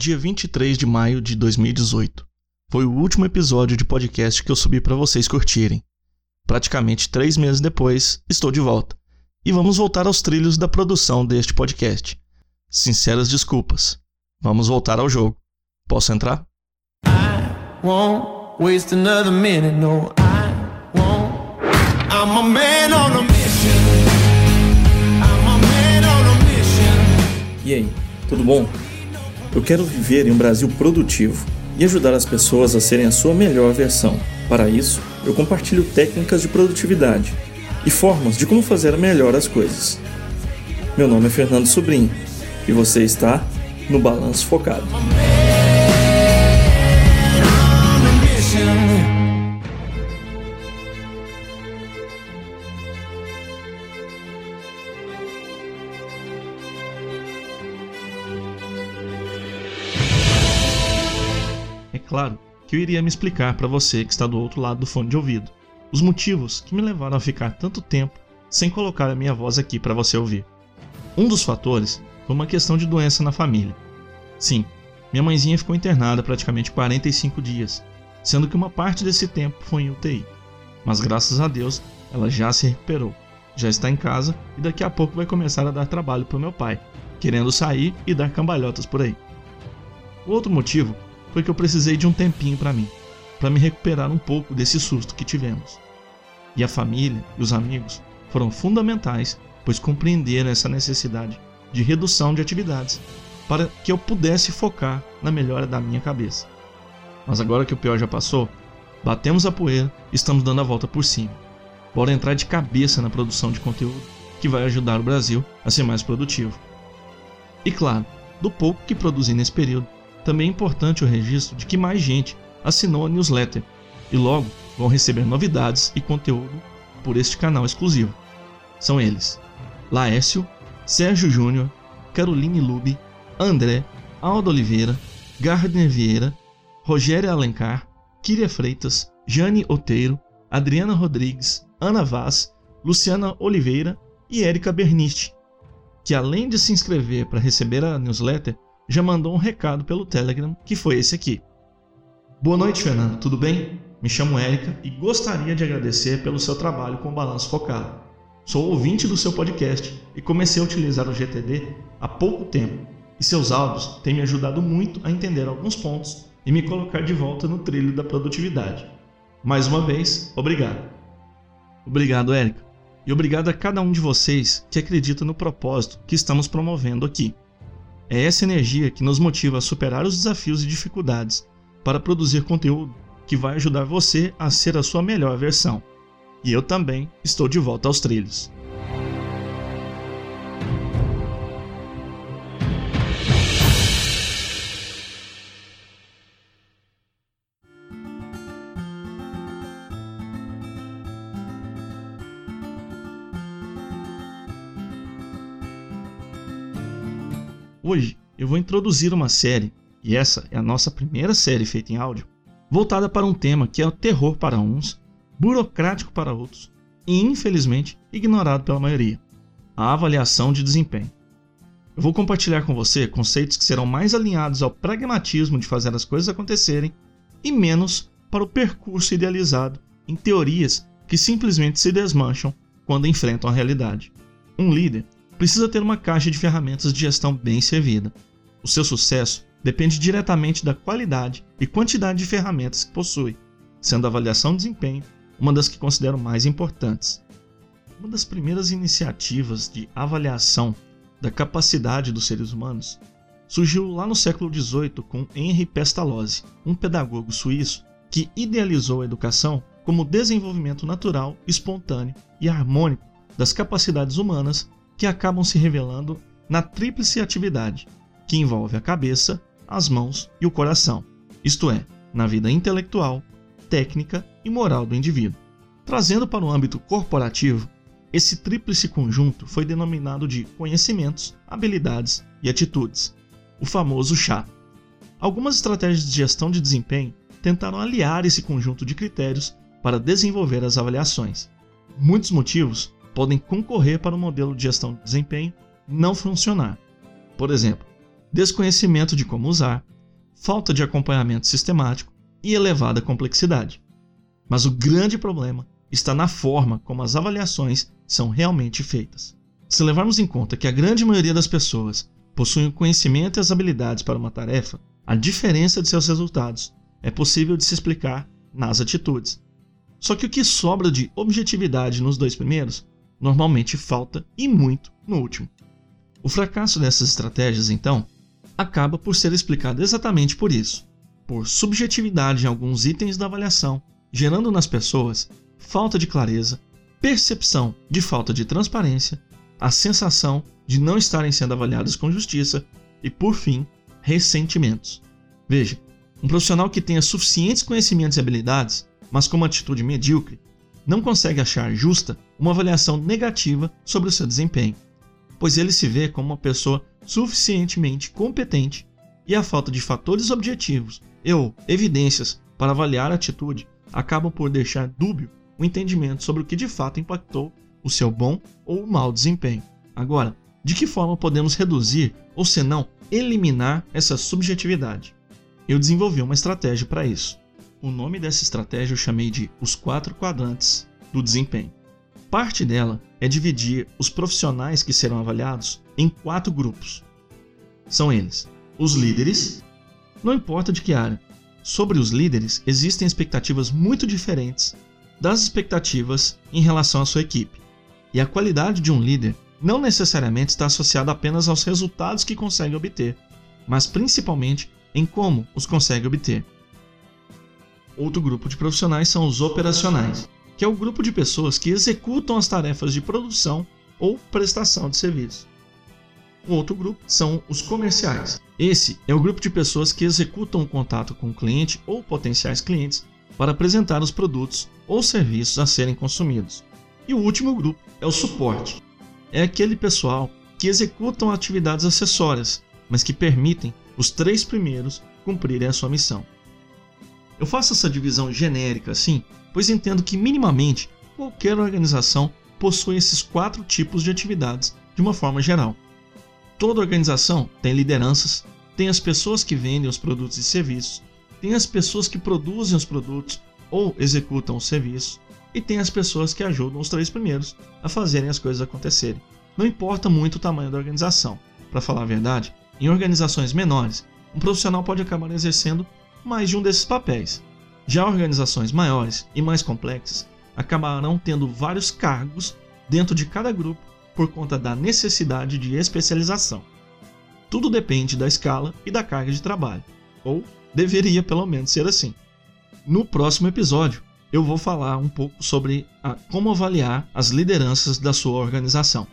dia 23 de maio de 2018. Foi o último episódio de podcast que eu subi para vocês curtirem. Praticamente três meses depois, estou de volta. E vamos voltar aos trilhos da produção deste podcast. Sinceras desculpas. Vamos voltar ao jogo. Posso entrar? I won't waste another minute, no, I won't. I'm a man on a mission. I'm a man on a mission. E aí, tudo bom? Eu quero viver em um Brasil produtivo e ajudar as pessoas a serem a sua melhor versão. Para isso, eu compartilho técnicas de produtividade e formas de como fazer melhor as coisas. Meu nome é Fernando Sobrinho e você está no Balanço Focado. Claro que eu iria me explicar para você que está do outro lado do fone de ouvido. Os motivos que me levaram a ficar tanto tempo sem colocar a minha voz aqui para você ouvir. Um dos fatores foi uma questão de doença na família. Sim, minha mãezinha ficou internada praticamente 45 dias, sendo que uma parte desse tempo foi em UTI. Mas graças a Deus, ela já se recuperou, já está em casa e daqui a pouco vai começar a dar trabalho para o meu pai, querendo sair e dar cambalhotas por aí. O outro motivo foi que eu precisei de um tempinho para mim, para me recuperar um pouco desse susto que tivemos. E a família e os amigos foram fundamentais, pois compreenderam essa necessidade de redução de atividades para que eu pudesse focar na melhora da minha cabeça. Mas agora que o pior já passou, batemos a poeira e estamos dando a volta por cima. Bora entrar de cabeça na produção de conteúdo que vai ajudar o Brasil a ser mais produtivo. E claro, do pouco que produzi nesse período, também é importante o registro de que mais gente assinou a newsletter e logo vão receber novidades e conteúdo por este canal exclusivo. São eles: Laércio, Sérgio Júnior, Caroline Lube, André, Aldo Oliveira, Gardner Vieira, Rogério Alencar, Kíria Freitas, Jane Oteiro, Adriana Rodrigues, Ana Vaz, Luciana Oliveira e Érica Bernisti, que além de se inscrever para receber a newsletter, já mandou um recado pelo Telegram, que foi esse aqui. Boa noite, Fernando, tudo bem? Me chamo Érica e gostaria de agradecer pelo seu trabalho com o Balanço Focado. Sou ouvinte do seu podcast e comecei a utilizar o GTD há pouco tempo, e seus áudios têm me ajudado muito a entender alguns pontos e me colocar de volta no trilho da produtividade. Mais uma vez, obrigado. Obrigado, Érica. E obrigado a cada um de vocês que acredita no propósito que estamos promovendo aqui. É essa energia que nos motiva a superar os desafios e dificuldades para produzir conteúdo que vai ajudar você a ser a sua melhor versão. E eu também estou de volta aos trilhos. Hoje eu vou introduzir uma série, e essa é a nossa primeira série feita em áudio, voltada para um tema que é o terror para uns, burocrático para outros e, infelizmente, ignorado pela maioria: a avaliação de desempenho. Eu vou compartilhar com você conceitos que serão mais alinhados ao pragmatismo de fazer as coisas acontecerem e menos para o percurso idealizado em teorias que simplesmente se desmancham quando enfrentam a realidade. Um líder precisa ter uma caixa de ferramentas de gestão bem servida. O seu sucesso depende diretamente da qualidade e quantidade de ferramentas que possui, sendo a avaliação de desempenho uma das que considero mais importantes. Uma das primeiras iniciativas de avaliação da capacidade dos seres humanos surgiu lá no século XVIII com Henri Pestalozzi, um pedagogo suíço que idealizou a educação como desenvolvimento natural, espontâneo e harmônico das capacidades humanas que acabam se revelando na tríplice atividade, que envolve a cabeça, as mãos e o coração, isto é, na vida intelectual, técnica e moral do indivíduo. Trazendo para o âmbito corporativo, esse tríplice conjunto foi denominado de conhecimentos, habilidades e atitudes, o famoso chá. Algumas estratégias de gestão de desempenho tentaram aliar esse conjunto de critérios para desenvolver as avaliações. Muitos motivos podem concorrer para o modelo de gestão de desempenho não funcionar. Por exemplo, desconhecimento de como usar, falta de acompanhamento sistemático e elevada complexidade. Mas o grande problema está na forma como as avaliações são realmente feitas. Se levarmos em conta que a grande maioria das pessoas possuem o conhecimento e as habilidades para uma tarefa, a diferença de seus resultados é possível de se explicar nas atitudes. Só que o que sobra de objetividade nos dois primeiros normalmente falta e muito no último. O fracasso dessas estratégias, então, acaba por ser explicado exatamente por isso, por subjetividade em alguns itens da avaliação, gerando nas pessoas falta de clareza, percepção de falta de transparência, a sensação de não estarem sendo avaliadas com justiça e, por fim, ressentimentos. Veja, um profissional que tenha suficientes conhecimentos e habilidades, mas com uma atitude medíocre, não consegue achar justa uma avaliação negativa sobre o seu desempenho, pois ele se vê como uma pessoa suficientemente competente e a falta de fatores objetivos e ou evidências para avaliar a atitude acabam por deixar dúbio o entendimento sobre o que de fato impactou o seu bom ou mau desempenho. Agora, de que forma podemos reduzir ou, se não, eliminar essa subjetividade? Eu desenvolvi uma estratégia para isso. O nome dessa estratégia eu chamei de os quatro quadrantes do desempenho. Parte dela é dividir os profissionais que serão avaliados em quatro grupos. São eles: os líderes, não importa de que área. Sobre os líderes, existem expectativas muito diferentes das expectativas em relação à sua equipe. E a qualidade de um líder não necessariamente está associada apenas aos resultados que consegue obter, mas principalmente em como os consegue obter. Outro grupo de profissionais são os operacionais, que é o grupo de pessoas que executam as tarefas de produção ou prestação de serviço. O outro grupo são os comerciais. Esse é o grupo de pessoas que executam o contato com o cliente ou potenciais clientes para apresentar os produtos ou serviços a serem consumidos. E o último grupo é o suporte. É aquele pessoal que executam atividades acessórias, mas que permitem os três primeiros cumprirem a sua missão. Eu faço essa divisão genérica assim, pois entendo que minimamente qualquer organização possui esses quatro tipos de atividades de uma forma geral. Toda organização tem lideranças, tem as pessoas que vendem os produtos e serviços, tem as pessoas que produzem os produtos ou executam os serviços, e tem as pessoas que ajudam os três primeiros a fazerem as coisas acontecerem. Não importa muito o tamanho da organização. Para falar a verdade, em organizações menores, um profissional pode acabar exercendo mais de um desses papéis. Já organizações maiores e mais complexas acabarão tendo vários cargos dentro de cada grupo por conta da necessidade de especialização. Tudo depende da escala e da carga de trabalho, ou deveria pelo menos ser assim. No próximo episódio, eu vou falar um pouco sobre a, como avaliar as lideranças da sua organização.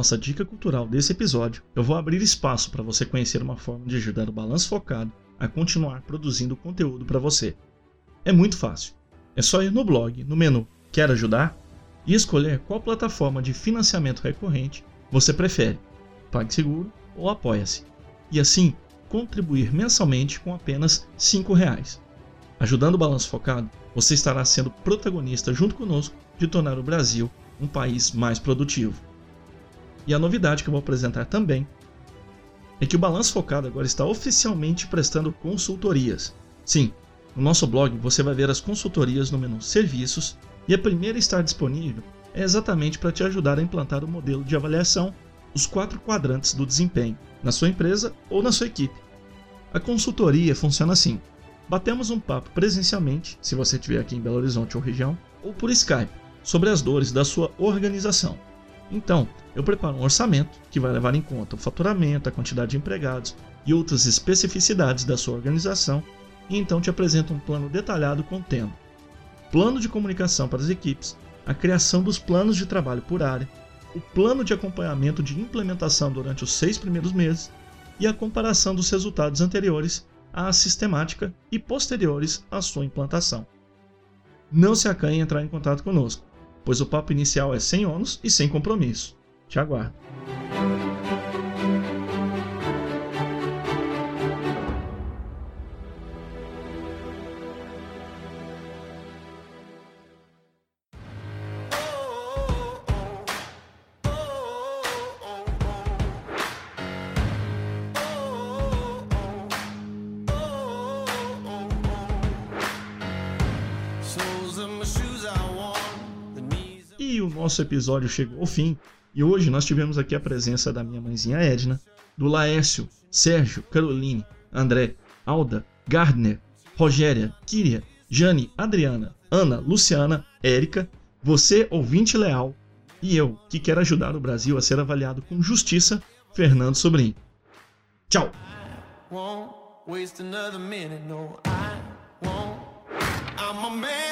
Nossa dica cultural desse episódio, eu vou abrir espaço para você conhecer uma forma de ajudar o Balanço Focado a continuar produzindo conteúdo para você. É muito fácil. É só ir no blog, no menu Quer ajudar? e escolher qual plataforma de financiamento recorrente você prefere, PagSeguro ou Apoia-se. E assim, contribuir mensalmente com apenas R$ reais. Ajudando o Balanço Focado, você estará sendo protagonista junto conosco de tornar o Brasil um país mais produtivo. E a novidade que eu vou apresentar também é que o Balanço Focado agora está oficialmente prestando consultorias. Sim, no nosso blog você vai ver as consultorias no menu Serviços e a primeira a estar disponível é exatamente para te ajudar a implantar o modelo de avaliação, os quatro quadrantes do desempenho, na sua empresa ou na sua equipe. A consultoria funciona assim: batemos um papo presencialmente, se você estiver aqui em Belo Horizonte ou região, ou por Skype, sobre as dores da sua organização. Então, eu preparo um orçamento que vai levar em conta o faturamento, a quantidade de empregados e outras especificidades da sua organização, e então te apresento um plano detalhado contendo plano de comunicação para as equipes, a criação dos planos de trabalho por área, o plano de acompanhamento de implementação durante os seis primeiros meses e a comparação dos resultados anteriores à sistemática e posteriores à sua implantação. Não se acanhe em entrar em contato conosco. Pois o papo inicial é sem ônus e sem compromisso. Te aguardo. Nosso episódio chegou ao fim. E hoje nós tivemos aqui a presença da minha mãezinha Edna, do Laércio, Sérgio, Caroline, André, Alda, Gardner, Rogéria, Kíria, Jane, Adriana, Ana, Luciana, Érica, você, ouvinte leal, e eu, que quero ajudar o Brasil a ser avaliado com justiça, Fernando Sobrinho. Tchau! A man